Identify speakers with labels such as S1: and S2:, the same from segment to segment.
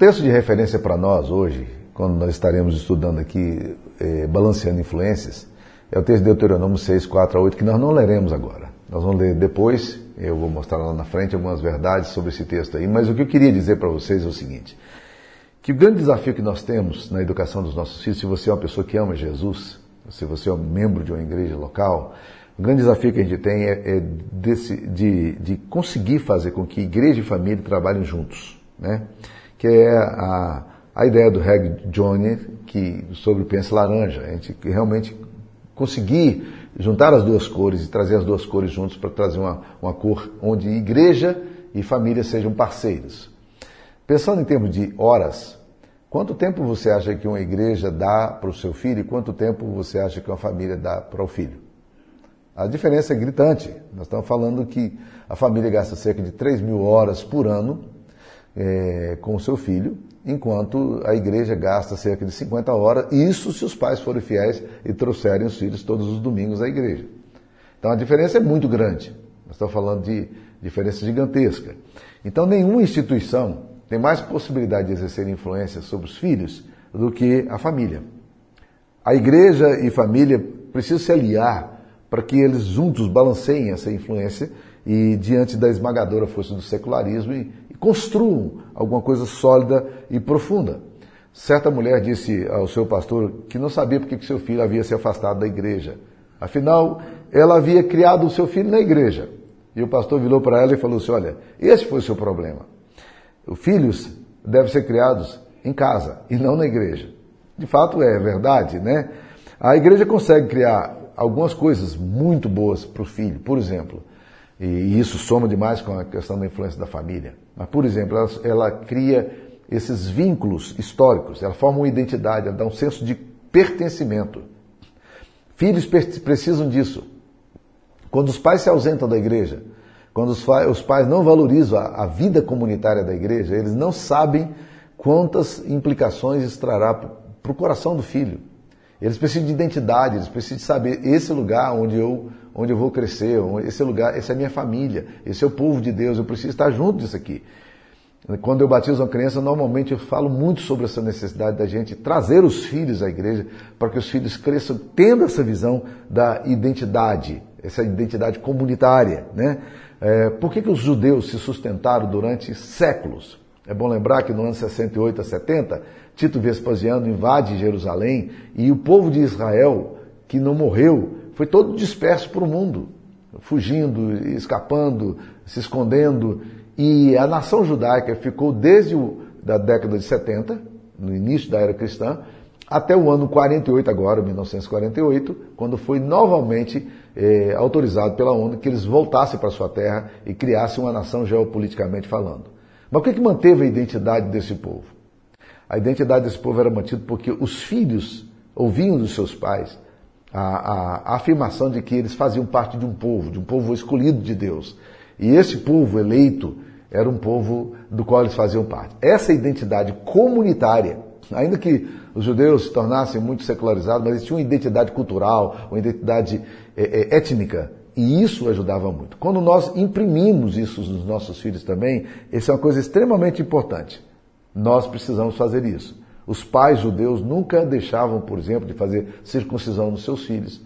S1: texto de referência para nós hoje, quando nós estaremos estudando aqui, eh, balanceando influências, é o texto de Deuteronômio 6, 4 a 8, que nós não leremos agora. Nós vamos ler depois, eu vou mostrar lá na frente algumas verdades sobre esse texto aí, mas o que eu queria dizer para vocês é o seguinte: que o grande desafio que nós temos na educação dos nossos filhos, se você é uma pessoa que ama Jesus, se você é um membro de uma igreja local, o grande desafio que a gente tem é, é desse, de, de, conseguir fazer com que igreja e família trabalhem juntos, né? Que é a, a ideia do Reg Johnny que sobre o Pense Laranja, a gente realmente conseguir juntar as duas cores e trazer as duas cores juntos para trazer uma, uma cor onde igreja e família sejam parceiros. Pensando em termos de horas, quanto tempo você acha que uma igreja dá para o seu filho e quanto tempo você acha que uma família dá para o filho? A diferença é gritante. Nós estamos falando que a família gasta cerca de 3 mil horas por ano é, com o seu filho, enquanto a igreja gasta cerca de 50 horas, isso se os pais forem fiéis e trouxerem os filhos todos os domingos à igreja. Então a diferença é muito grande. Nós estamos falando de diferença gigantesca. Então nenhuma instituição tem mais possibilidade de exercer influência sobre os filhos do que a família. A igreja e família precisam se aliar para que eles juntos balanceiem essa influência e diante da esmagadora força do secularismo construam alguma coisa sólida e profunda. Certa mulher disse ao seu pastor que não sabia porque que seu filho havia se afastado da igreja. Afinal, ela havia criado o seu filho na igreja. E o pastor virou para ela e falou assim: Olha, esse foi o seu problema. Os filhos devem ser criados em casa e não na igreja. De fato, é verdade, né? A igreja consegue criar algumas coisas muito boas para o filho, por exemplo, e isso soma demais com a questão da influência da família. Por exemplo, ela, ela cria esses vínculos históricos, ela forma uma identidade, ela dá um senso de pertencimento. Filhos precisam disso. Quando os pais se ausentam da igreja, quando os, os pais não valorizam a, a, vida comunitária da igreja, eles não sabem quantas implicações isso trará para o coração do filho. Eles precisam de identidade, eles precisam de saber esse lugar onde eu, onde eu vou crescer, esse lugar, essa é a minha família, esse é o povo de Deus, eu preciso estar junto disso aqui. Quando eu batizo uma criança, normalmente eu falo muito sobre essa necessidade da gente trazer os filhos à igreja para que os filhos cresçam tendo essa visão da identidade, essa identidade comunitária. Né? É, por que, que os judeus se sustentaram durante séculos? É bom lembrar que no ano 68 a 70, Tito Vespasiano invade Jerusalém e o povo de Israel, que não morreu, foi todo disperso para o mundo, fugindo, escapando, se escondendo. E a nação judaica ficou desde da década de 70, no início da era cristã, até o ano 48 agora, 1948, quando foi novamente é, autorizado pela ONU que eles voltassem para sua terra e criassem uma nação geopoliticamente falando. Mas o que, que manteve a identidade desse povo? A identidade desse povo era mantida porque os filhos ouviam dos seus pais a, a, a, afirmação de que eles faziam parte de um povo, de um povo escolhido de Deus. E esse povo eleito era um povo do qual eles faziam parte. Essa identidade comunitária, ainda que os judeus se tornassem muito secularizados, mas eles tinham uma identidade cultural, uma identidade é, é, étnica, e isso ajudava muito. Quando nós imprimimos isso nos nossos filhos também, isso é uma coisa extremamente importante. Nós precisamos fazer isso. Os pais judeus nunca deixavam, por exemplo, de fazer circuncisão nos seus filhos.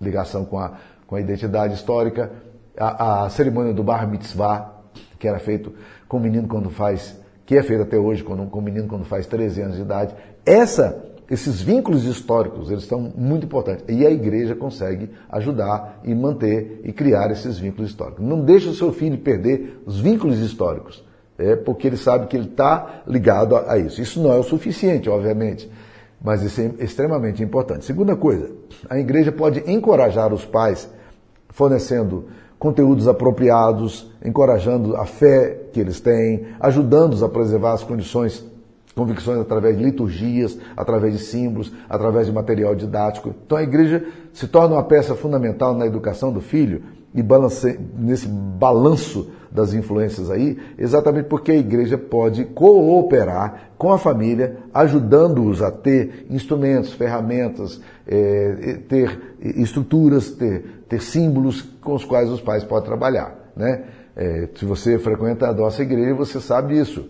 S1: Ligação com a, com a identidade histórica. A, a cerimônia do Bar Mitzvah, que era feito com o menino quando faz, que é feito até hoje com o menino quando faz 13 anos de idade. Essa, esses vínculos históricos, eles são muito importantes. E a igreja consegue ajudar e manter e criar esses vínculos históricos. Não deixe o seu filho perder os vínculos históricos é porque ele sabe que ele está ligado a, a, isso. Isso não é o suficiente, obviamente, mas isso é extremamente importante. Segunda coisa, a igreja pode encorajar os pais fornecendo conteúdos apropriados, encorajando a fé que eles têm, ajudando-os a preservar as condições, convicções através de liturgias, através de símbolos, através de material didático. Então a igreja se torna uma peça fundamental na educação do filho e balance, nesse balanço das influências aí, exatamente porque a igreja pode cooperar com a família, ajudando-os a ter instrumentos, ferramentas, é, ter estruturas, ter, ter símbolos com os quais os pais podem trabalhar. Né? É, se você frequenta a nossa igreja, você sabe isso.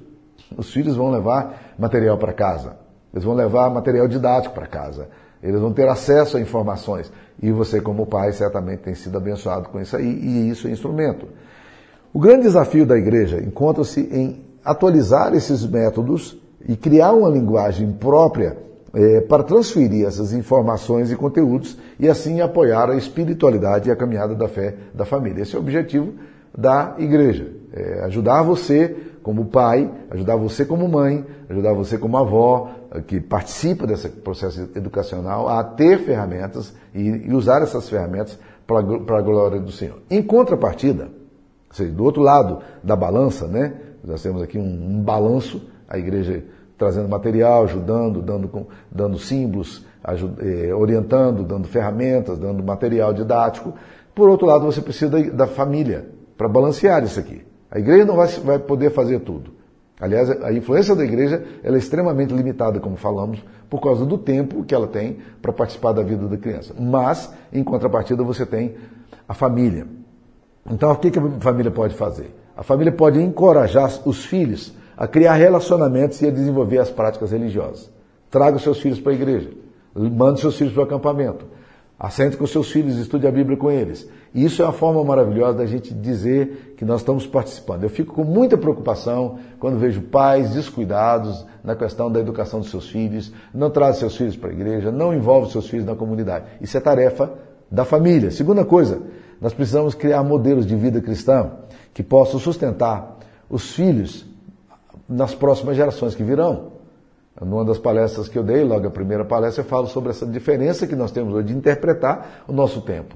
S1: Os filhos vão levar material para casa, eles vão levar material didático para casa, eles vão ter acesso a informações. E você, como pai, certamente tem sido abençoado com isso aí, e isso é instrumento. O grande desafio da igreja encontra-se em atualizar esses métodos e criar uma linguagem própria é, para transferir essas informações e conteúdos e assim apoiar a espiritualidade e a caminhada da fé da família. Esse é o objetivo da igreja. É ajudar você como pai, ajudar você como mãe, ajudar você como avó, eh, que participa desse processo educacional, a ter ferramentas e, usar essas ferramentas para a glória do Senhor. Em contrapartida, seja, do outro lado da balança, né? Nós temos aqui um, um balanço, a igreja trazendo material, ajudando, dando, dando símbolos, eh, orientando, dando ferramentas, dando material didático. Por outro lado, você precisa da, da família para balancear isso aqui. A igreja não vai, vai poder fazer tudo. Aliás, a influência da igreja é extremamente limitada, como falamos, por causa do tempo que ela tem para participar da vida da criança. Mas, em contrapartida, você tem a família. Então, o que a família pode fazer? A família pode encorajar os filhos a criar relacionamentos e a desenvolver as práticas religiosas. Traga os seus filhos para a igreja. Mande seus filhos para o acampamento. Assente com seus filhos, estude a Bíblia com eles. E isso é uma forma maravilhosa da gente dizer que nós estamos participando. Eu fico com muita preocupação quando vejo pais descuidados na questão da educação dos seus filhos, não trazem seus filhos para a igreja, não envolvem seus filhos na comunidade. Isso é tarefa da família. Segunda coisa, nós precisamos criar modelos de vida cristã que possam sustentar os filhos nas próximas gerações que virão. Numa das palestras que eu dei, logo a primeira palestra, eu falo sobre essa diferença que nós temos hoje de interpretar o nosso tempo.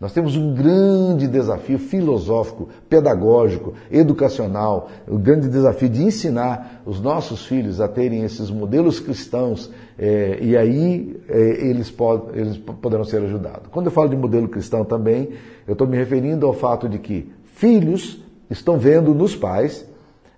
S1: Nós temos um grande desafio filosófico, pedagógico, educacional, o um grande desafio de ensinar os nossos filhos a terem esses modelos cristãos é, e aí é, eles, pod eles poderão ser ajudados. Quando eu falo de modelo cristão também, eu estou me referindo ao fato de que filhos estão vendo nos pais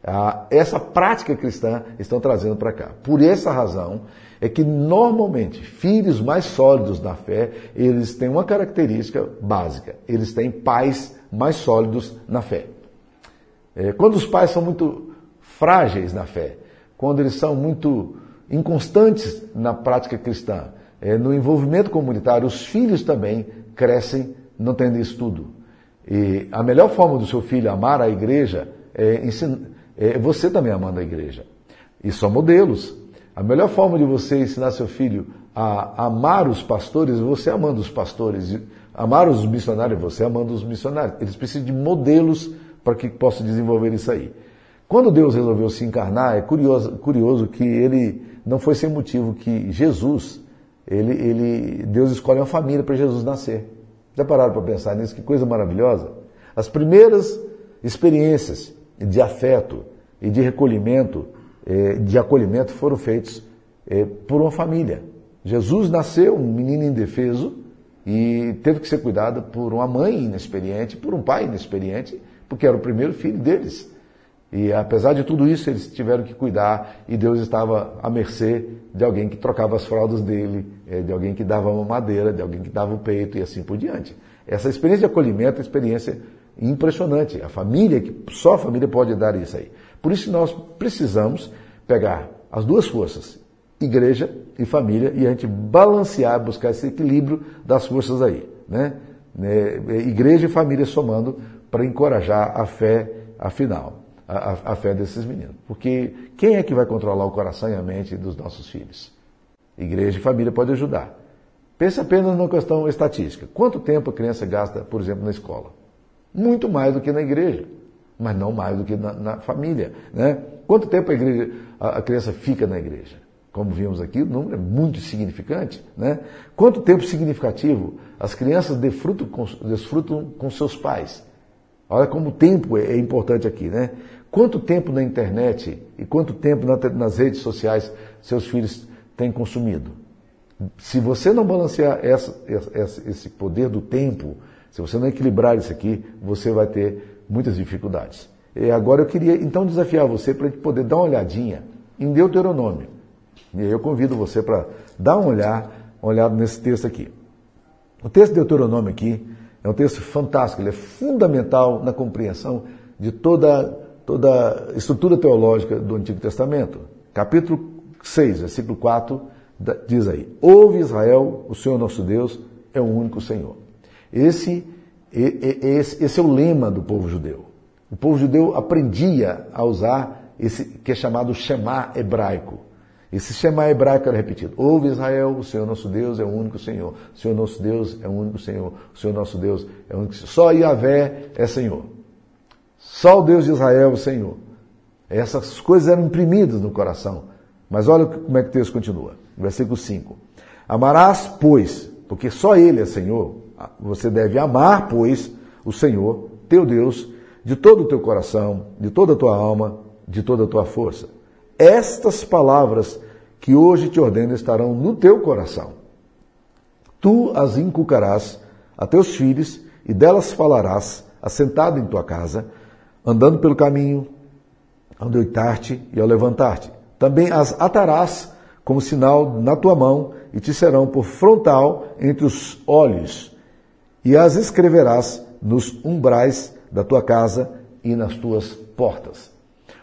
S1: ah, essa prática cristã estão trazendo para cá. Por essa razão é que normalmente filhos mais sólidos na fé, eles têm uma característica básica, eles têm pais mais sólidos na fé. É, quando os pais são muito frágeis na fé, quando eles são muito inconstantes na prática cristã, é, no envolvimento comunitário, os filhos também crescem não tendo estudo. E a melhor forma do seu filho amar a igreja é ensinar é você também amando a igreja. E são modelos. A melhor forma de você ensinar seu filho a amar os pastores é você amando os pastores. Amar os missionários é você amando os missionários. Eles precisam de modelos para que possam desenvolver isso aí. Quando Deus resolveu se encarnar, é curioso, curioso que ele não foi sem motivo que Jesus, ele, ele, Deus escolhe uma família para Jesus nascer. Já pararam para pensar nisso? Que coisa maravilhosa. As primeiras experiências de afeto e de recolhimento, eh, de acolhimento foram feitos eh, por uma família. Jesus nasceu um menino indefeso e teve que ser cuidado por uma mãe inexperiente, por um pai inexperiente, porque era o primeiro filho deles. E apesar de tudo isso, eles tiveram que cuidar e Deus estava à mercê de alguém que trocava as fraldas dele, eh, de alguém que dava uma madeira, de alguém que dava o peito e assim por diante. Essa experiência de acolhimento uma experiência impressionante. A família, só a família pode dar isso aí. Por isso nós precisamos pegar as duas forças, igreja e família, e a gente balancear, buscar esse equilíbrio das forças aí. Né? É, é, igreja e família somando para encorajar a fé, afinal, a, a, a fé desses meninos. Porque quem é que vai controlar o coração e a mente dos nossos filhos? Igreja e família pode ajudar. Pense apenas numa questão estatística. Quanto tempo a criança gasta, por exemplo, na escola? Muito mais do que na igreja, mas não mais do que na, na família. Né? Quanto tempo a, igreja, a, a, criança fica na igreja? Como vimos aqui, o número é muito significante. Né? Quanto tempo significativo as crianças desfrutam com, desfrutam com seus pais? Olha como o tempo é, é importante aqui. Né? Quanto tempo na internet e quanto tempo na, nas redes sociais seus filhos têm consumido? Se você não balancear essa, essa, esse poder do tempo, se você não equilibrar isso aqui, você vai ter muitas dificuldades. E agora eu queria então desafiar você para poder dar uma olhadinha em Deuteronômio. E aí eu convido você para dar uma olhada, uma olhada nesse texto aqui. O texto de Deuteronômio aqui é um texto fantástico, ele é fundamental na compreensão de toda, toda a estrutura teológica do Antigo Testamento. Capítulo 6, versículo 4, diz aí: Ouve Israel, o Senhor nosso Deus é o único Senhor. Esse, esse, esse é o lema do povo judeu. O povo judeu aprendia a usar esse que é chamado Shema hebraico. Esse Shema hebraico era repetido. Ouve Israel, o Senhor nosso Deus é o único Senhor. O Senhor nosso Deus é o único Senhor. O Senhor nosso Deus é o único Senhor. Só Yahvé é Senhor. Só o Deus de Israel é o Senhor. Essas coisas eram imprimidas no coração. Mas olha como é que o texto continua. Versículo 5. Amarás, pois, porque só Ele é Senhor, você deve amar, pois, o Senhor, teu Deus, de todo o teu coração, de toda a tua alma, de toda a tua força. Estas palavras que hoje te ordeno estarão no teu coração. Tu as inculcarás a teus filhos e delas falarás, assentado em tua casa, andando pelo caminho, ao deitar-te e ao levantar-te. Também as atarás como sinal na tua mão e te serão por frontal entre os olhos, e as escreverás nos umbrais da tua casa e nas tuas portas.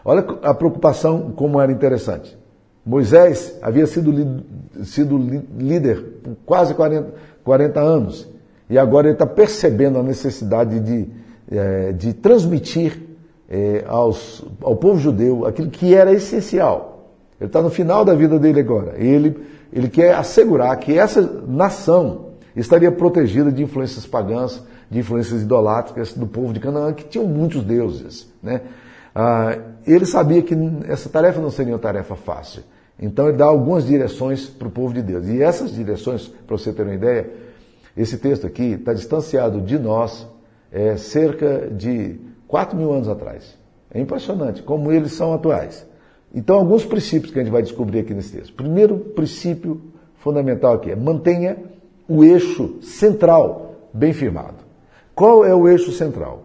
S1: Olha a preocupação como era interessante. Moisés havia sido, sido líder por quase 40, 40 anos e agora ele está percebendo a necessidade de, é, de transmitir é, aos, ao povo judeu aquilo que era essencial. Ele está no final da vida dele agora. Ele, ele quer assegurar que essa nação estaria protegida de influências pagãs, de influências idolátricas do povo de Canaã, que tinham muitos deuses. Né? Ah, ele sabia que essa tarefa não seria uma tarefa fácil. Então ele dá algumas direções para o povo de Deus. E essas direções, para você ter uma ideia, esse texto aqui está distanciado de nós é, cerca de 4 mil anos atrás. É impressionante como eles são atuais. Então, alguns princípios que a gente vai descobrir aqui nesse texto. Primeiro princípio fundamental aqui é mantenha o eixo central bem firmado. Qual é o eixo central?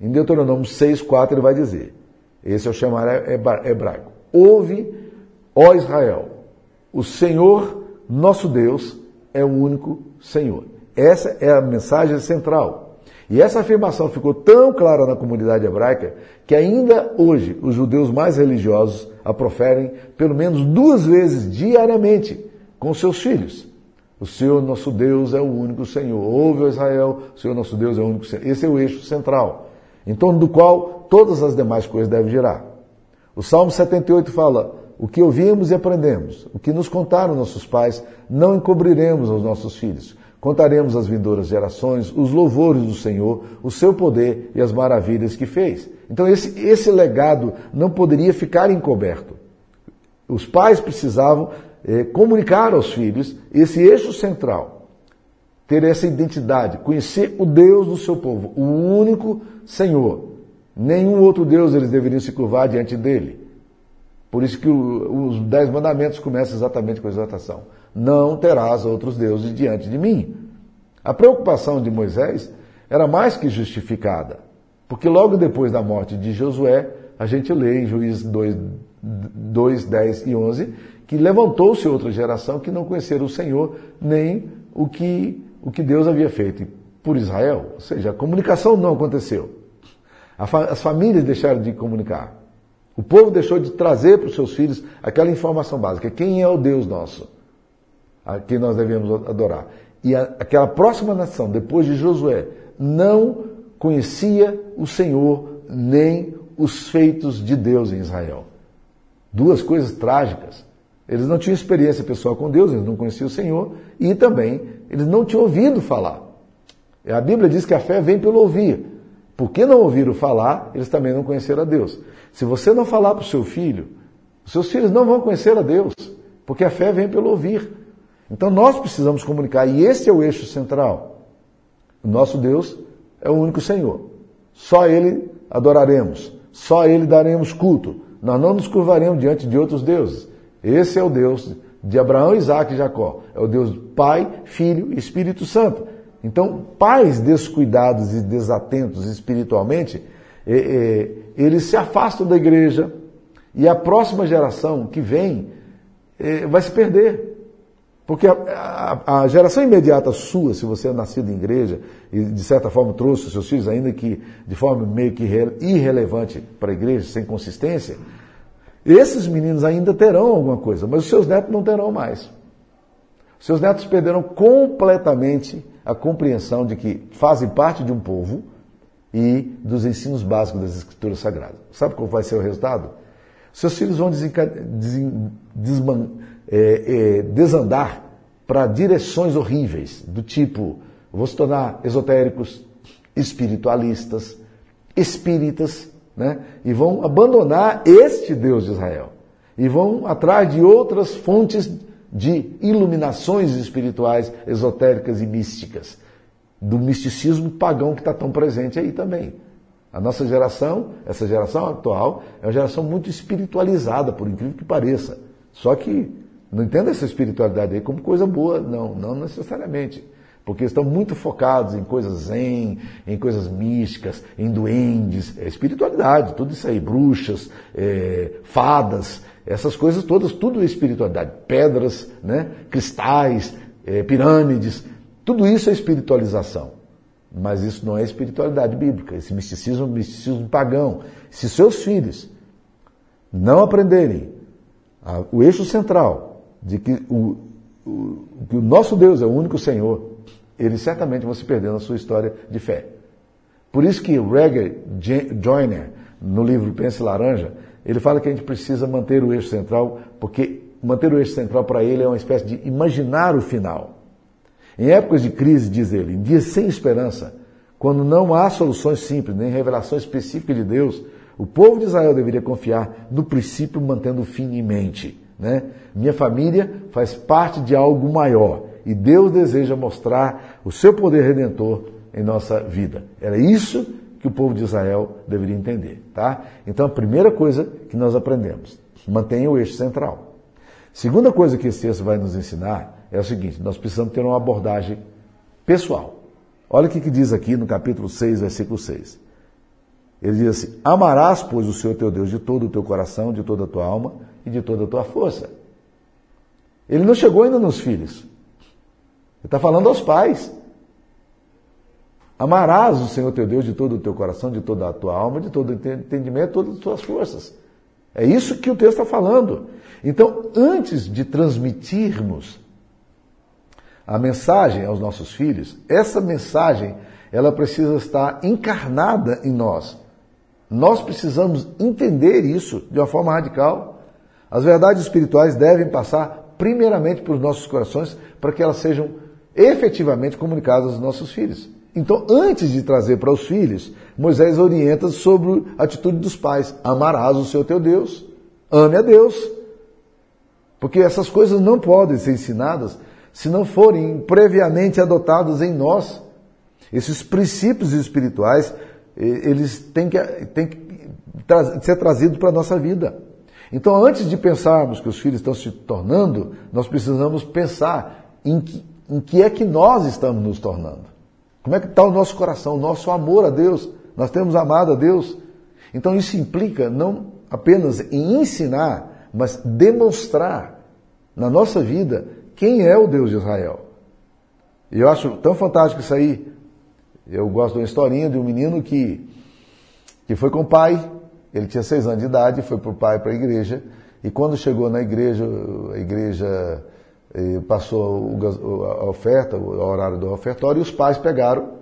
S1: Em Deuteronômio 6, 4 ele vai dizer, esse é o chamar hebraico. Ouve, ó Israel, o Senhor nosso Deus é o único Senhor. Essa é a mensagem central. E essa afirmação ficou tão clara na comunidade hebraica que ainda hoje os judeus mais religiosos a proferem pelo menos duas vezes diariamente com seus filhos. O Senhor nosso Deus é o único Senhor. Ouve, Israel, o Senhor nosso Deus é o único Senhor. Esse é o eixo central, em torno do qual todas as demais coisas devem girar. O Salmo 78 fala: O que ouvimos e aprendemos, o que nos contaram nossos pais, não encobriremos aos nossos filhos. Contaremos às vindouras gerações os louvores do Senhor, o seu poder e as maravilhas que fez. Então, esse, esse legado não poderia ficar encoberto. Os pais precisavam é, comunicar aos filhos esse eixo central, ter essa identidade, conhecer o Deus do seu povo, o único Senhor. Nenhum outro Deus eles deveriam se curvar diante dele. Por isso que o, os dez mandamentos começam exatamente com a exortação. Não terás outros deuses diante de mim. A preocupação de Moisés era mais que justificada, porque logo depois da morte de Josué, a gente lê em Juízes 2, 2 10 e 11, que levantou-se outra geração que não conheceram o Senhor nem o que, o que Deus havia feito por Israel. Ou seja, a comunicação não aconteceu. As famílias deixaram de comunicar. O povo deixou de trazer para os seus filhos aquela informação básica. Quem é o Deus nosso? A quem nós devemos adorar. E a, aquela próxima nação, depois de Josué, não conhecia o Senhor nem os feitos de Deus em Israel. Duas coisas trágicas. Eles não tinham experiência pessoal com Deus, eles não conheciam o Senhor e também eles não tinham ouvido falar. A Bíblia diz que a fé vem pelo ouvir. Porque não ouviram falar, eles também não conheceram a Deus. Se você não falar para o seu filho, os seus filhos não vão conhecer a Deus, porque a fé vem pelo ouvir. Então nós precisamos comunicar, e esse é o eixo central. O nosso Deus é o único Senhor. Só Ele adoraremos, só Ele daremos culto. Nós não nos curvaremos diante de outros deuses. Esse é o Deus de Abraão, Isaac e Jacó. É o Deus Pai, Filho e Espírito Santo. Então, pais descuidados e desatentos espiritualmente, é, é, eles se afastam da igreja e a próxima geração que vem é, vai se perder. Porque a, a, a, geração imediata sua, se você é nascido em igreja e de certa forma trouxe os seus filhos, ainda que de forma meio que irrelevante para a igreja, sem consistência, esses meninos ainda terão alguma coisa, mas os seus netos não terão mais. Seus netos perderam completamente a compreensão de que fazem parte de um povo e dos ensinos básicos das Escrituras Sagradas. Sabe qual vai ser o resultado? Seus filhos vão desman, é, é, desandar para direções horríveis, do tipo, vão se tornar esotéricos, espiritualistas, espíritas, né? e vão abandonar este Deus de Israel. E vão atrás de outras fontes de iluminações espirituais, esotéricas e místicas. Do misticismo pagão que está tão presente aí também. A nossa geração, essa geração atual, é uma geração muito espiritualizada, por incrível que pareça. Só que não entenda essa espiritualidade aí como coisa boa, não, não necessariamente. Porque estão muito focados em coisas zen, em coisas místicas, em duendes, é espiritualidade, tudo isso aí, bruxas, é, fadas, essas coisas todas, tudo é espiritualidade. Pedras, né, cristais, é, pirâmides, tudo isso é espiritualização. Mas isso não é espiritualidade bíblica, esse misticismo é um misticismo pagão. Se seus filhos não aprenderem a, o eixo central de que o, o, que o nosso Deus é o único Senhor, eles certamente vão se perder na sua história de fé. Por isso que Regger Joyner, no livro Pense Laranja, ele fala que a gente precisa manter o eixo central, porque manter o eixo central para ele é uma espécie de imaginar o final. Em épocas de crise, diz ele, em dias sem esperança, quando não há soluções simples, nem revelação específica de Deus, o povo de Israel deveria confiar no princípio mantendo o fim em mente. Né? Minha família faz parte de algo maior e Deus deseja mostrar o seu poder redentor em nossa vida. Era isso que o povo de Israel deveria entender, tá? Então a primeira coisa que nós aprendemos, mantenha o eixo central. Segunda coisa que esse texto vai nos ensinar é o seguinte, nós precisamos ter uma abordagem pessoal. Olha o que, que diz aqui no capítulo 6, versículo 6. Ele diz assim: Amarás, pois, o Senhor teu Deus de todo o teu coração, de toda a tua alma e de toda a tua força. Ele não chegou ainda nos filhos. Ele está falando aos pais. Amarás o Senhor teu Deus de todo o teu coração, de toda a tua alma, de todo o entendimento, de todas as tuas forças. É isso que o texto está falando. Então, antes de transmitirmos a mensagem aos nossos filhos, essa mensagem ela precisa estar encarnada em nós. Nós precisamos entender isso de uma forma radical. As verdades espirituais devem passar primeiramente por nossos corações para que elas sejam efetivamente comunicadas aos nossos filhos. Então, antes de trazer para os filhos, Moisés orienta sobre a atitude dos pais: amarás o seu teu Deus, ame a Deus. Porque essas coisas não podem ser ensinadas se não forem previamente adotadas em nós. Esses princípios espirituais, eles têm que, têm que ser trazidos para a nossa vida. Então, antes de pensarmos que os filhos estão se tornando, nós precisamos pensar em que, em que é que nós estamos nos tornando. Como é que está o nosso coração, o nosso amor a Deus? Nós temos amado a Deus? Então, isso implica não apenas em ensinar, mas demonstrar na nossa vida quem é o Deus de Israel. E eu acho tão fantástico isso aí, eu gosto de uma historinha de um menino que, que foi com o pai, ele tinha seis anos de idade, foi para o pai para a igreja, e quando chegou na igreja, a igreja passou a oferta, o horário do ofertório, e os pais pegaram,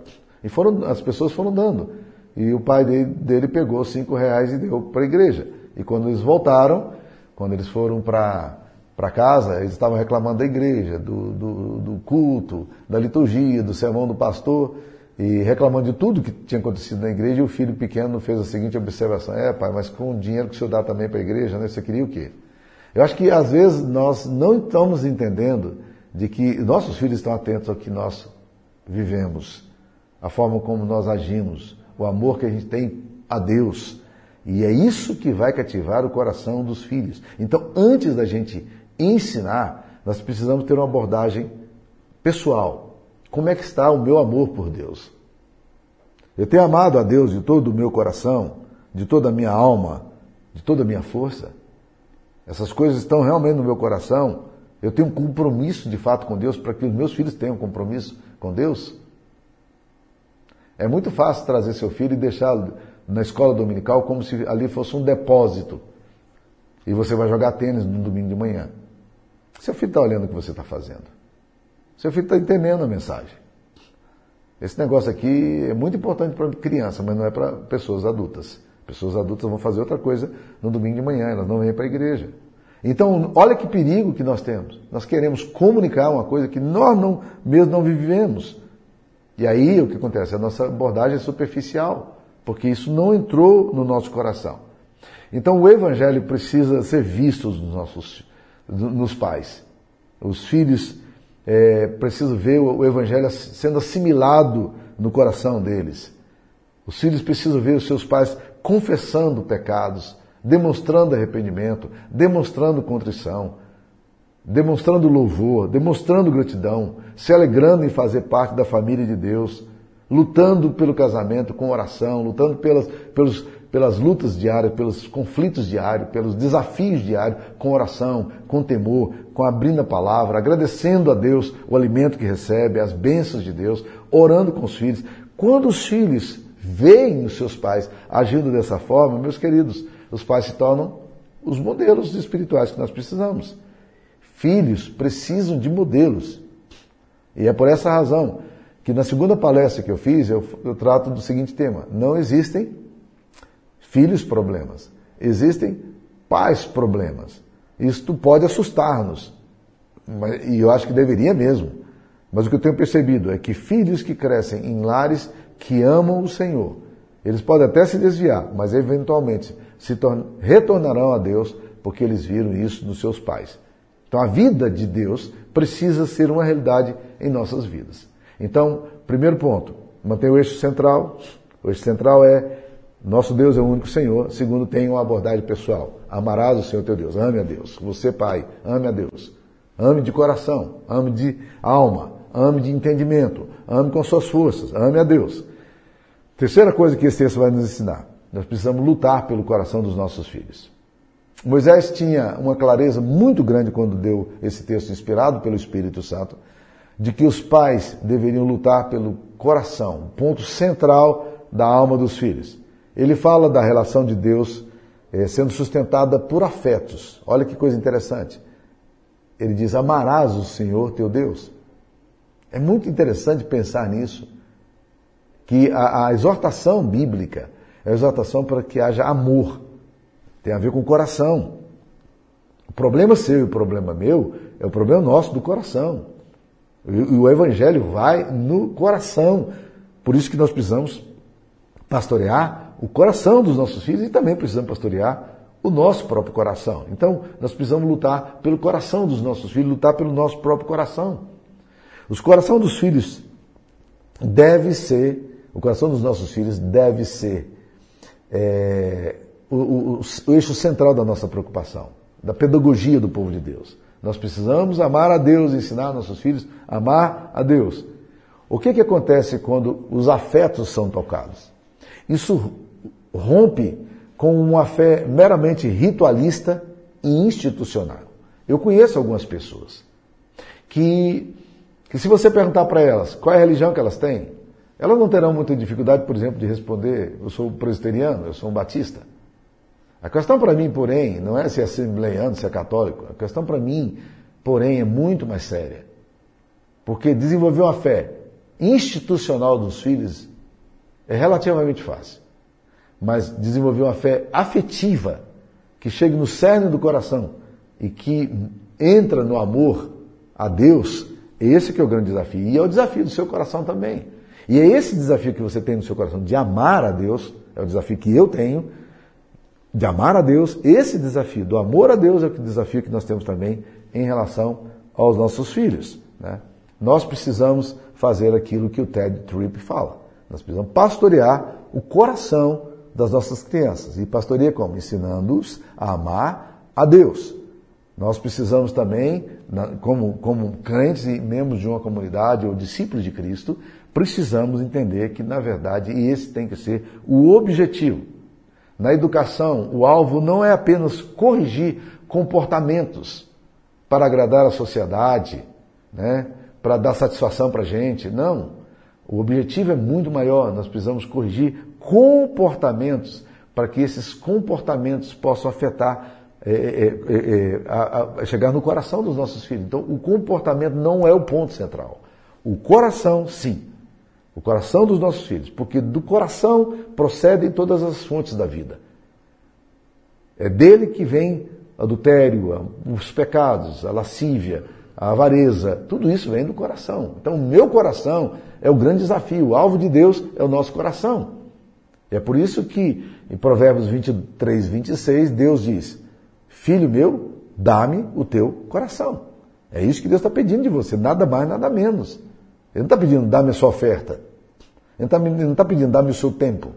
S1: e foram, as pessoas foram dando. E o pai dele, pegou cinco reais e deu para a igreja. E quando eles voltaram, quando eles foram para para casa, eles estavam reclamando da igreja, do, do, do, culto, da liturgia, do sermão do pastor e reclamando de tudo que tinha acontecido na igreja, e o filho pequeno fez a seguinte observação: É, pai, mas com o dinheiro que o senhor dá também para a igreja, né, você queria o quê? Eu acho que às vezes nós não estamos entendendo de que nossos filhos estão atentos ao que nós vivemos, a forma como nós agimos, o amor que a gente tem a Deus. E é isso que vai cativar o coração dos filhos. Então, antes da gente ensinar, nós precisamos ter uma abordagem pessoal, como é que está o meu amor por Deus? Eu tenho amado a Deus de todo o meu coração, de toda a minha alma, de toda a minha força. Essas coisas estão realmente no meu coração. Eu tenho um compromisso de fato com Deus para que os meus filhos tenham compromisso com Deus? É muito fácil trazer seu filho e deixá-lo na escola dominical como se ali fosse um depósito. E você vai jogar tênis no domingo de manhã. Seu filho está olhando o que você está fazendo. Seu filho está entendendo a mensagem. Esse negócio aqui é muito importante para criança, mas não é para pessoas adultas. Pessoas adultas vão fazer outra coisa no domingo de manhã, elas não vêm para a igreja. Então, olha que perigo que nós temos. Nós queremos comunicar uma coisa que nós não, mesmo não vivemos. E aí o que acontece? A nossa abordagem é superficial, porque isso não entrou no nosso coração. Então o evangelho precisa ser visto nos nossos nos pais. Os filhos é, precisam ver o evangelho sendo assimilado no coração deles. Os filhos precisam ver os seus pais confessando pecados, demonstrando arrependimento, demonstrando contrição, demonstrando louvor, demonstrando gratidão, se alegrando em fazer parte da família de Deus, lutando pelo casamento com oração, lutando pelas, pelos, pelas lutas diárias, pelos conflitos diários, pelos desafios diários, com oração, com temor, com abrindo a palavra, agradecendo a Deus o alimento que recebe, as bênçãos de Deus, orando com os filhos. Quando os filhos veem os seus pais agindo dessa forma, meus queridos, os pais se tornam os modelos espirituais que nós precisamos. Filhos precisam de modelos. E é por essa razão que na segunda palestra que eu fiz, eu, eu trato do seguinte tema: não existem filhos problemas, existem pais problemas. Isto pode assustar-nos, e eu acho que deveria mesmo. Mas o que eu tenho percebido é que filhos que crescem em lares que amam o Senhor, eles podem até se desviar, mas eventualmente se retornarão a Deus porque eles viram isso nos seus pais. Então a vida de Deus precisa ser uma realidade em nossas vidas. Então, primeiro ponto, manter o eixo central. O eixo central é nosso Deus é o único Senhor. Segundo, tem uma abordagem pessoal. Amarás o Senhor teu Deus. Ame a Deus. Você, pai, ame a Deus. Ame de coração, ame de alma, ame de entendimento, ame com suas forças, ame a Deus. Terceira coisa que esse texto vai nos ensinar: nós precisamos lutar pelo coração dos nossos filhos. Moisés tinha uma clareza muito grande quando deu esse texto inspirado pelo Espírito Santo, de que os pais deveriam lutar pelo coração, ponto central da alma dos filhos. Ele fala da relação de Deus eh, sendo sustentada por afetos. Olha que coisa interessante. Ele diz: Amarás o Senhor teu Deus. É muito interessante pensar nisso. Que a, a exortação bíblica é a exortação para que haja amor tem a ver com o coração. O problema seu e o problema meu é o problema nosso do coração. E o evangelho vai no coração. Por isso que nós precisamos pastorear o coração dos nossos filhos e também precisamos pastorear o nosso próprio coração. Então, nós precisamos lutar pelo coração dos nossos filhos, lutar pelo nosso próprio coração. Os coração dos filhos deve ser, o coração dos nossos filhos deve ser é, o, o, o eixo central da nossa preocupação, da pedagogia do povo de Deus. Nós precisamos amar a Deus, ensinar nossos filhos a amar a Deus. O que, que acontece quando os afetos são tocados? Isso rompe com uma fé meramente ritualista e institucional. Eu conheço algumas pessoas que, que se você perguntar para elas qual é a religião que elas têm, elas não terão muita dificuldade, por exemplo, de responder: eu sou presbiteriano, eu sou um batista. A questão para mim, porém, não é se é assembleiano, se é católico. A questão para mim, porém, é muito mais séria. Porque desenvolver uma fé institucional dos filhos é relativamente fácil. Mas desenvolver uma fé afetiva, que chegue no cerne do coração e que entra no amor a Deus, esse que é o grande desafio. E é o desafio do seu coração também. E é esse desafio que você tem no seu coração de amar a Deus, é o desafio que eu tenho, de amar a Deus, esse desafio do amor a Deus é o desafio que nós temos também em relação aos nossos filhos. Né? Nós precisamos fazer aquilo que o Ted Tripp fala. Nós precisamos pastorear o coração das nossas crianças. E pastoreia como? Ensinando-os a amar a Deus. Nós precisamos também, como, como crentes e membros de uma comunidade ou discípulos de Cristo, precisamos entender que, na verdade, esse tem que ser o objetivo na educação, o alvo não é apenas corrigir comportamentos, para agradar a sociedade, né? para dar satisfação para a gente. Não. O objetivo é muito maior. Nós precisamos corrigir comportamentos para que esses comportamentos possam afetar, é, é, é, a, a chegar no coração dos nossos filhos. Então, o comportamento não é o ponto central. O coração, sim. O coração dos nossos filhos. Porque do coração procedem todas as fontes da vida. É dele que vem adultério, os pecados, a lascívia, a avareza, tudo isso vem do coração. Então, o meu coração é o grande desafio. O alvo de Deus é o nosso coração. E é por isso que em Provérbios 23, 26, Deus diz: Filho meu, dá-me o teu coração. É isso que Deus está pedindo de você, nada mais, nada menos. Ele não está pedindo, dá-me a sua oferta. Ele não está pedindo, dá-me o seu tempo.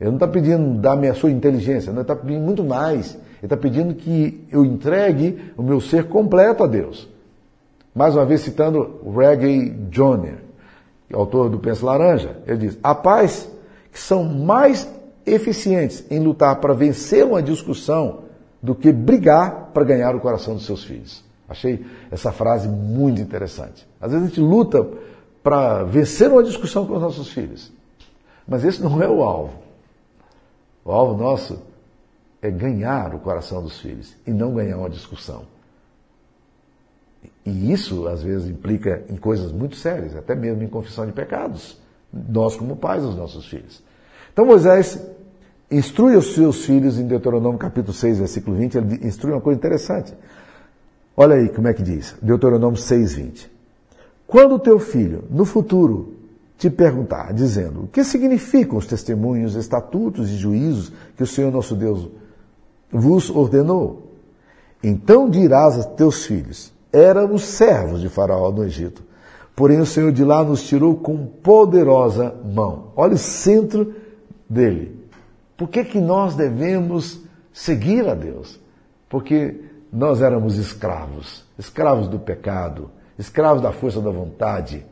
S1: Ele não está pedindo, dá-me a sua inteligência. Ele está pedindo muito mais. Ele está pedindo que eu entregue o meu ser completo a Deus. Mais uma vez citando Reggae Joner, autor do Penso Laranja, ele diz: há pais que são mais eficientes em lutar para vencer uma discussão do que brigar para ganhar o coração dos seus filhos. Achei essa frase muito interessante. Às vezes a gente luta para vencer uma discussão com os nossos filhos, mas esse não é o alvo. O alvo nosso é ganhar o coração dos filhos e não ganhar uma discussão. E isso, às vezes, implica em coisas muito sérias, até mesmo em confissão de pecados. Nós, como pais dos nossos filhos. Então, Moisés instrui os seus filhos, em Deuteronômio capítulo 6, versículo 20, ele instrui uma coisa interessante. Olha aí como é que diz, Deuteronômio 6, 20. Quando o teu filho, no futuro, te perguntar, dizendo, o que significam os testemunhos, estatutos e juízos que o Senhor nosso Deus vos ordenou, então dirás a teus filhos, éramos servos de Faraó no Egito. Porém, o Senhor de lá nos tirou com poderosa mão. Olha o centro dele. Por que, que nós devemos seguir a Deus? Porque nós éramos escravos, escravos do pecado, escravos da força da vontade,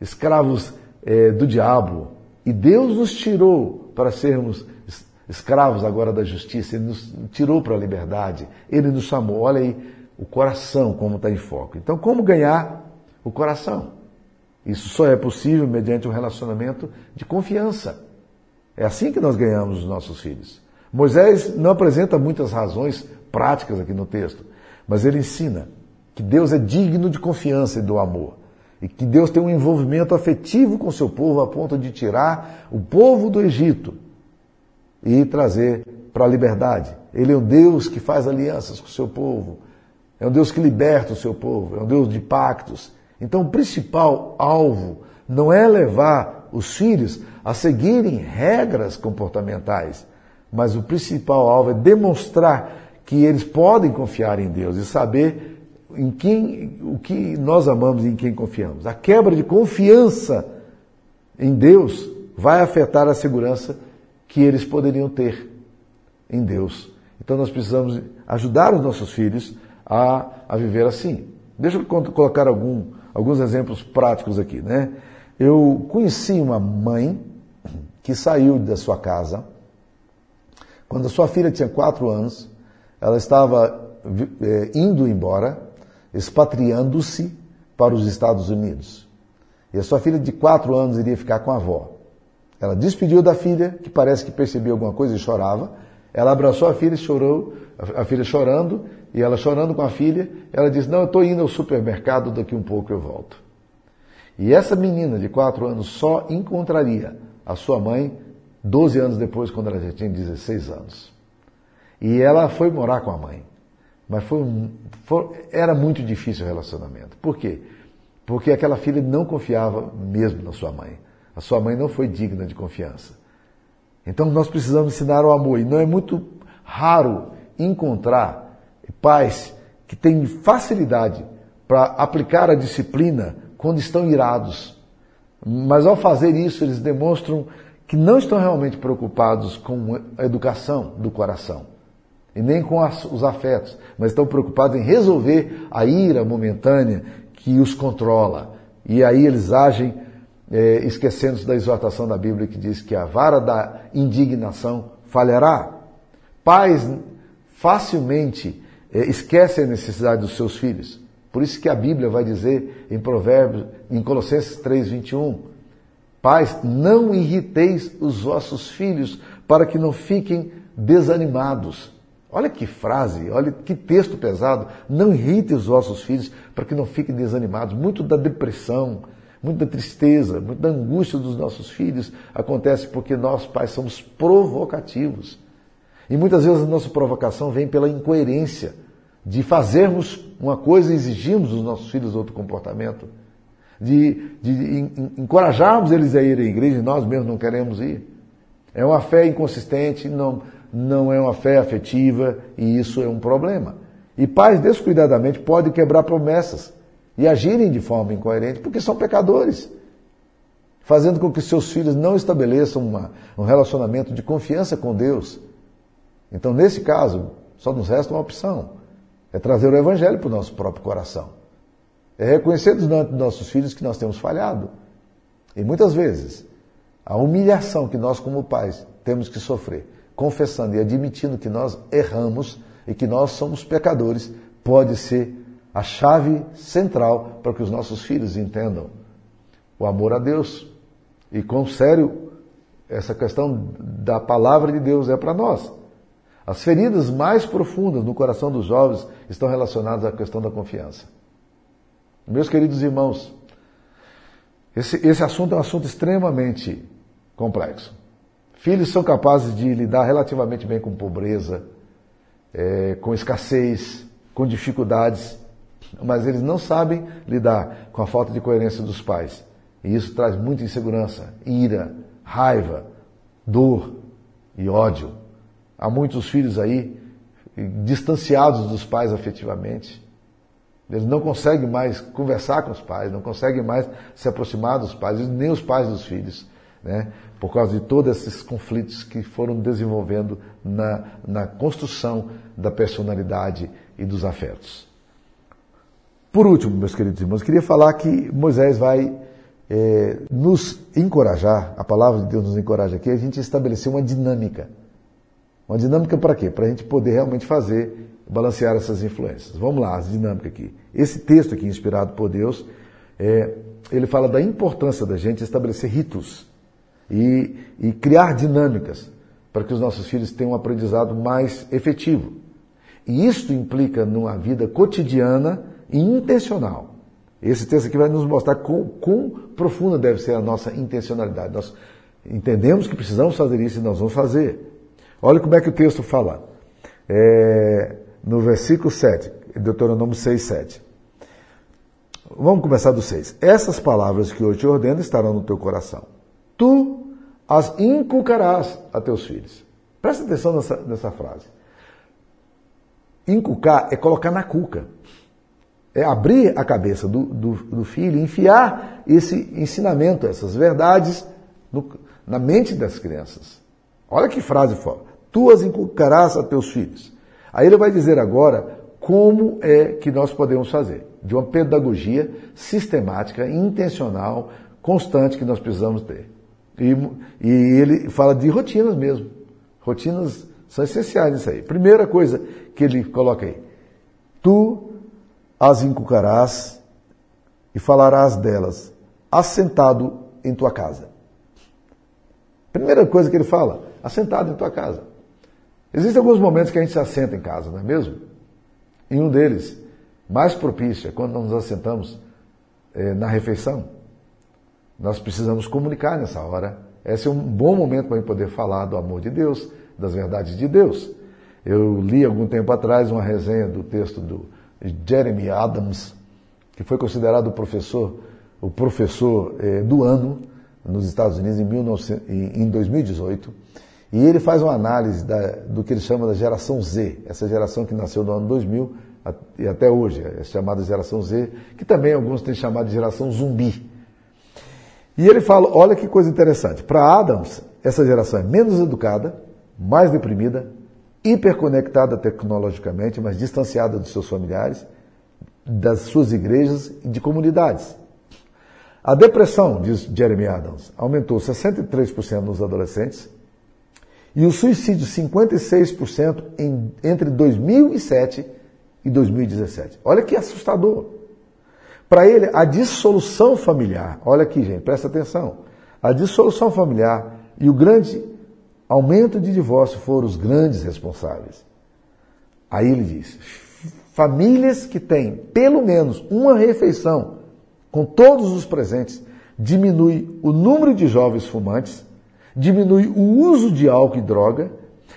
S1: escravos é, do diabo. E Deus nos tirou para sermos escravos agora da justiça, Ele nos tirou para a liberdade, Ele nos chamou. Olha aí, o coração como está em foco. Então, como ganhar o coração? Isso só é possível mediante um relacionamento de confiança. É assim que nós ganhamos os nossos filhos. Moisés não apresenta muitas razões práticas aqui no texto, mas ele ensina que Deus é digno de confiança e do amor. E que Deus tem um envolvimento afetivo com seu povo a ponto de tirar o povo do Egito e trazer para a liberdade. Ele é o Deus que faz alianças com o seu povo. É um Deus que liberta o seu povo, é um Deus de pactos. Então, o principal alvo não é levar os filhos a seguirem regras comportamentais, mas o principal alvo é demonstrar que eles podem confiar em Deus e saber em quem o que nós amamos e em quem confiamos. A quebra de confiança em Deus vai afetar a segurança que eles poderiam ter em Deus. Então nós precisamos ajudar os nossos filhos a, a viver assim. Deixa eu colocar algum, alguns exemplos práticos aqui. Né? Eu conheci uma mãe que saiu da sua casa quando a sua filha tinha quatro anos. Ela estava é, indo embora, expatriando-se para os Estados Unidos. E a sua filha de quatro anos iria ficar com a avó. Ela despediu da filha, que parece que percebeu alguma coisa e chorava. Ela abraçou a filha e chorou, a filha chorando, e ela chorando com a filha, ela disse: Não, eu estou indo ao supermercado, daqui um pouco eu volto. E essa menina de quatro anos só encontraria a sua mãe 12 anos depois, quando ela já tinha 16 anos. E ela foi morar com a mãe. Mas foi, foi, era muito difícil o relacionamento. Por quê? Porque aquela filha não confiava mesmo na sua mãe. A sua mãe não foi digna de confiança. Então nós precisamos ensinar o amor. E não é muito raro encontrar pais que têm facilidade para aplicar a disciplina quando estão irados. Mas ao fazer isso, eles demonstram que não estão realmente preocupados com a educação do coração e nem com as, os afetos, mas estão preocupados em resolver a ira momentânea que os controla. E aí eles agem é, esquecendo-se da exortação da Bíblia que diz que a vara da indignação falhará. Pais facilmente é, esquecem a necessidade dos seus filhos. Por isso que a Bíblia vai dizer em Provérbios, em Colossenses 3, 21, Pais, não irriteis os vossos filhos para que não fiquem desanimados. Olha que frase, olha que texto pesado. Não irrite os vossos filhos para que não fiquem desanimados. Muito da depressão, muito da tristeza, muito da angústia dos nossos filhos acontece porque nós, pais, somos provocativos. E muitas vezes a nossa provocação vem pela incoerência de fazermos uma coisa e exigirmos dos nossos filhos outro comportamento. De, de encorajarmos eles a ir à igreja e nós mesmos não queremos ir. É uma fé inconsistente, não, não é uma fé afetiva e isso é um problema. E pais descuidadamente podem quebrar promessas e agirem de forma incoerente porque são pecadores, fazendo com que seus filhos não estabeleçam uma, um relacionamento de confiança com Deus. Então, nesse caso, só nos resta uma opção: é trazer o Evangelho para o nosso próprio coração. É reconhecer diante dos nossos filhos que nós temos falhado. E muitas vezes, a humilhação que nós, como pais, temos que sofrer confessando e admitindo que nós erramos e que nós somos pecadores, pode ser a chave central para que os nossos filhos entendam o amor a Deus e quão sério essa questão da palavra de Deus é para nós. As feridas mais profundas no coração dos jovens estão relacionadas à questão da confiança. Meus queridos irmãos, esse, esse assunto é um assunto extremamente complexo. Filhos são capazes de lidar relativamente bem com pobreza, é, com escassez, com dificuldades, mas eles não sabem lidar com a falta de coerência dos pais. E isso traz muita insegurança, ira, raiva, dor e ódio. Há muitos filhos aí distanciados dos pais afetivamente. Eles não conseguem mais conversar com os pais, não conseguem mais se aproximar dos pais, nem os pais dos filhos né? por causa de todos esses conflitos que foram desenvolvendo na, na construção da personalidade e dos afetos. Por último, meus queridos irmãos, queria falar que Moisés vai é, nos encorajar, a palavra de Deus nos encoraja aqui, a gente estabelecer uma dinâmica. Uma dinâmica para quê? Para a gente poder realmente fazer, balancear essas influências. Vamos lá, as dinâmicas aqui. Esse texto aqui, inspirado por Deus, é, ele fala da importância da gente estabelecer ritos e, e criar dinâmicas para que os nossos filhos tenham um aprendizado mais efetivo. E isto implica numa vida cotidiana e intencional. Esse texto aqui vai nos mostrar quão, quão profunda deve ser a nossa intencionalidade. Nós entendemos que precisamos fazer isso e nós vamos fazer. Olha como é que o texto fala. É, no versículo 7, Deuteronômio 6, 7. Vamos começar do 6. Essas palavras que eu te ordeno estarão no teu coração tu as inculcarás a teus filhos. Presta atenção nessa, nessa frase. Inculcar é colocar na cuca. É abrir a cabeça do, do, do filho, enfiar esse ensinamento, essas verdades no, na mente das crianças. Olha que frase fora. Tu as inculcarás a teus filhos. Aí ele vai dizer agora como é que nós podemos fazer. De uma pedagogia sistemática, intencional, constante que nós precisamos ter. E, e ele fala de rotinas mesmo. Rotinas são essenciais nisso aí. Primeira coisa que ele coloca aí: Tu as inculcarás e falarás delas, assentado em tua casa. Primeira coisa que ele fala: assentado em tua casa. Existem alguns momentos que a gente se assenta em casa, não é mesmo? E um deles, mais propício, é quando nós nos assentamos é, na refeição. Nós precisamos comunicar nessa hora. Esse é um bom momento para poder falar do amor de Deus, das verdades de Deus. Eu li algum tempo atrás uma resenha do texto do Jeremy Adams, que foi considerado o professor, o professor eh, do ano nos Estados Unidos em, 19, em 2018. E ele faz uma análise da, do que ele chama da geração Z, essa geração que nasceu no ano 2000 e até hoje, é chamada geração Z, que também alguns têm chamado de geração zumbi. E ele fala: olha que coisa interessante. Para Adams, essa geração é menos educada, mais deprimida, hiperconectada tecnologicamente, mas distanciada dos seus familiares, das suas igrejas e de comunidades. A depressão, diz Jeremy Adams, aumentou 63% nos adolescentes e o suicídio 56% em, entre 2007 e 2017. Olha que assustador. Para ele, a dissolução familiar, olha aqui, gente, presta atenção. A dissolução familiar e o grande aumento de divórcio foram os grandes responsáveis. Aí ele diz: famílias que têm pelo menos uma refeição com todos os presentes diminui o número de jovens fumantes, diminui o uso de álcool e droga,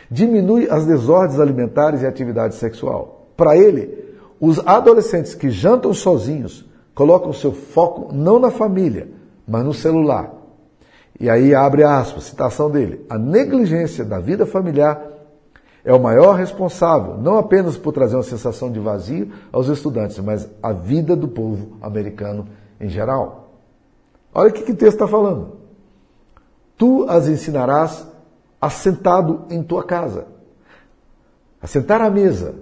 S1: diminui as desordens alimentares e atividade sexual. Para ele, os adolescentes que jantam sozinhos colocam seu foco não na família, mas no celular. E aí abre aspas, citação dele. A negligência da vida familiar é o maior responsável, não apenas por trazer uma sensação de vazio aos estudantes, mas a vida do povo americano em geral. Olha o que, o texto está falando. Tu as ensinarás assentado em tua casa. Assentar à mesa,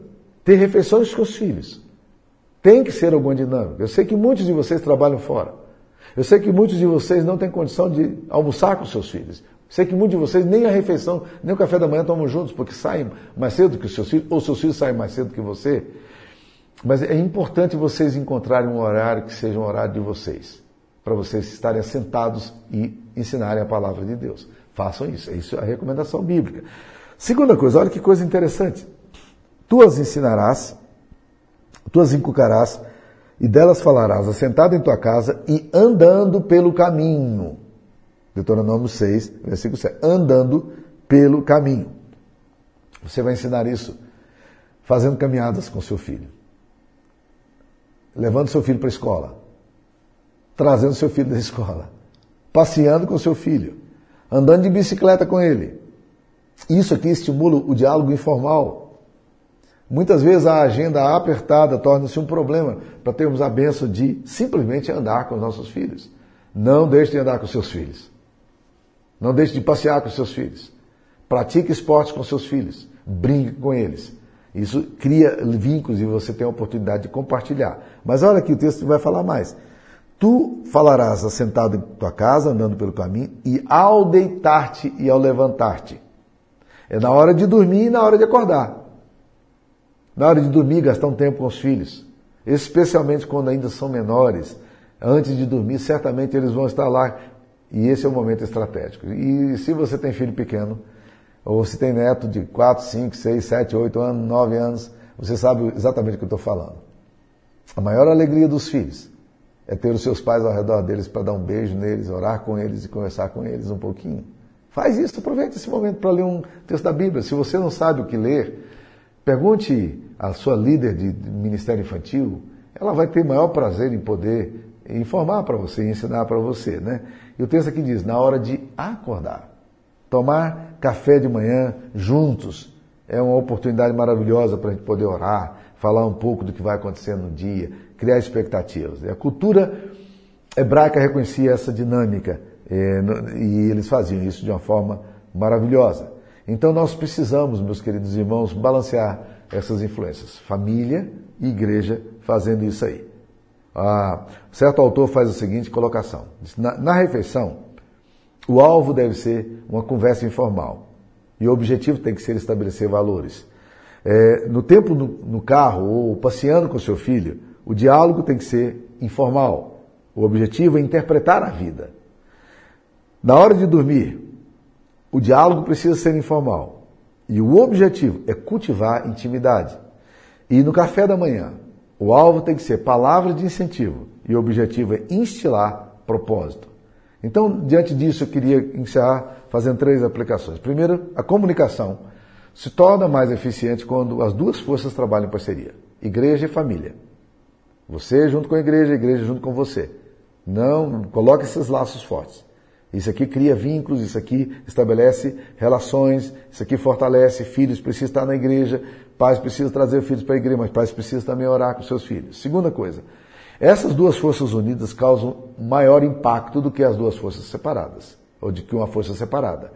S1: ter refeições com os filhos. Tem que ser alguma dinâmica. Eu sei que muitos de vocês trabalham fora. Eu sei que muitos de vocês não têm condição de almoçar com seus filhos. Sei que muitos de vocês nem a refeição, nem o café da manhã tomam juntos, porque saem mais cedo que os seus filhos, ou seus filhos saem mais cedo que você. Mas é importante vocês encontrarem um horário que seja um horário de vocês, para vocês estarem assentados e ensinarem a palavra de Deus. Façam isso, é isso a recomendação bíblica. Segunda coisa, olha que coisa interessante. Tu as ensinarás, tu as inculcarás, e delas falarás assentado em tua casa e andando pelo caminho. Deuteronômio 6, versículo 7. Andando pelo caminho. Você vai ensinar isso fazendo caminhadas com seu filho levando seu filho para a escola, trazendo seu filho da escola, passeando com seu filho, andando de bicicleta com ele. Isso aqui estimula o diálogo informal. Muitas vezes a agenda apertada torna-se um problema para termos a benção de simplesmente andar com os nossos filhos. Não deixe de andar com seus filhos. Não deixe de passear com seus filhos. Pratique esportes com seus filhos. Brinque com eles. Isso cria vínculos e você tem a oportunidade de compartilhar. Mas olha aqui, o texto vai falar mais. Tu falarás assentado em tua casa, andando pelo caminho, e ao deitar-te e ao levantar-te. É na hora de dormir e na hora de acordar. Na hora de dormir, gastar um tempo com os filhos. Especialmente quando ainda são menores. Antes de dormir, certamente eles vão estar lá. E esse é o momento estratégico. E se você tem filho pequeno, ou se tem neto de 4, 5, 6, 7, 8 anos, 9 anos, você sabe exatamente o que eu estou falando. A maior alegria dos filhos é ter os seus pais ao redor deles para dar um beijo neles, orar com eles e conversar com eles um pouquinho. Faz isso, aproveite esse momento para ler um texto da Bíblia. Se você não sabe o que ler, pergunte à sua líder de ministério infantil, ela vai ter maior prazer em poder informar para você, ensinar para você, né? E o texto aqui diz, na hora de acordar. Tomar café de manhã juntos é uma oportunidade maravilhosa para a gente poder orar, falar um pouco do que vai acontecer no dia, criar expectativas. A cultura hebraica reconhecia essa dinâmica é, e eles faziam isso de uma forma maravilhosa. Então nós precisamos, meus queridos irmãos, balancear essas influências. Família e igreja fazendo isso aí. Ah, certo autor faz a seguinte colocação: na, na refeição, o alvo deve ser uma conversa informal. E o objetivo tem que ser estabelecer valores. É, no tempo no, no carro ou passeando com seu filho, o diálogo tem que ser informal. O objetivo é interpretar a vida. Na hora de dormir, o diálogo precisa ser informal. E o objetivo é cultivar intimidade. E no café da manhã, o alvo tem que ser palavras de incentivo. E o objetivo é instilar propósito. Então, diante disso, eu queria encerrar fazendo três aplicações. Primeiro, a comunicação se torna mais eficiente quando as duas forças trabalham em parceria: igreja e família. Você junto com a igreja, a igreja junto com você. Não coloque esses laços fortes. Isso aqui cria vínculos, isso aqui estabelece relações, isso aqui fortalece. Filhos precisam estar na igreja, pais precisam trazer filhos para a igreja, mas pais precisam também orar com seus filhos. Segunda coisa, essas duas forças unidas causam maior impacto do que as duas forças separadas, ou de que uma força separada.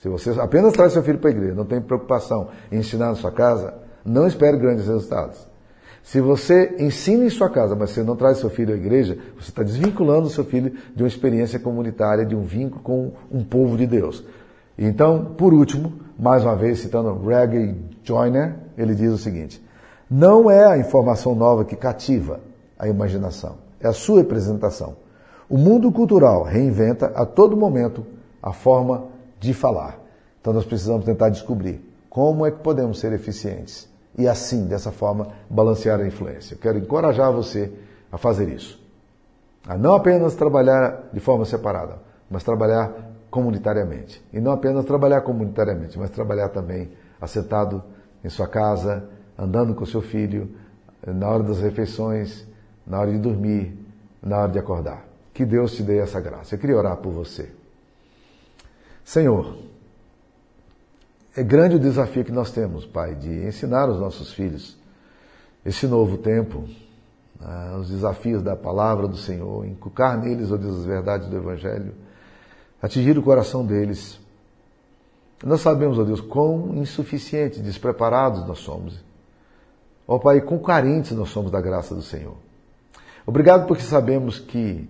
S1: Se você apenas traz seu filho para a igreja, não tem preocupação em ensinar na sua casa, não espere grandes resultados. Se você ensina em sua casa, mas você não traz seu filho à igreja, você está desvinculando seu filho de uma experiência comunitária, de um vínculo com um povo de Deus. Então, por último, mais uma vez citando Reggie Joyner, ele diz o seguinte: Não é a informação nova que cativa a imaginação, é a sua representação. O mundo cultural reinventa a todo momento a forma de falar. Então nós precisamos tentar descobrir como é que podemos ser eficientes e assim, dessa forma, balancear a influência. Eu quero encorajar você a fazer isso. A não apenas trabalhar de forma separada, mas trabalhar comunitariamente. E não apenas trabalhar comunitariamente, mas trabalhar também assentado em sua casa, andando com seu filho, na hora das refeições, na hora de dormir, na hora de acordar. Que Deus te dê essa graça. Eu queria orar por você. Senhor, é grande o desafio que nós temos, Pai, de ensinar os nossos filhos esse novo tempo, né, os desafios da palavra do Senhor, inculcar neles, ó Deus, as verdades do Evangelho, atingir o coração deles. Nós sabemos, ó Deus, quão insuficientes, despreparados nós somos. Ó Pai, quão carentes nós somos da graça do Senhor. Obrigado porque sabemos que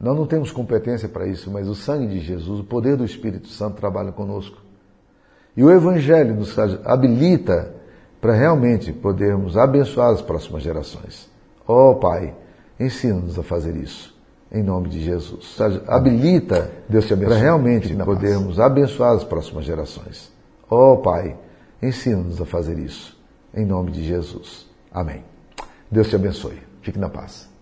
S1: nós não temos competência para isso, mas o sangue de Jesus, o poder do Espírito Santo trabalha conosco. E o Evangelho nos habilita para realmente podermos abençoar as próximas gerações. Oh Pai, ensina-nos a fazer isso. Em nome de Jesus. Habilita, Deus te abençoe, para realmente podermos abençoar as próximas gerações. Oh Pai, ensina-nos a fazer isso. Em nome de Jesus. Amém. Deus te abençoe. Fique na paz.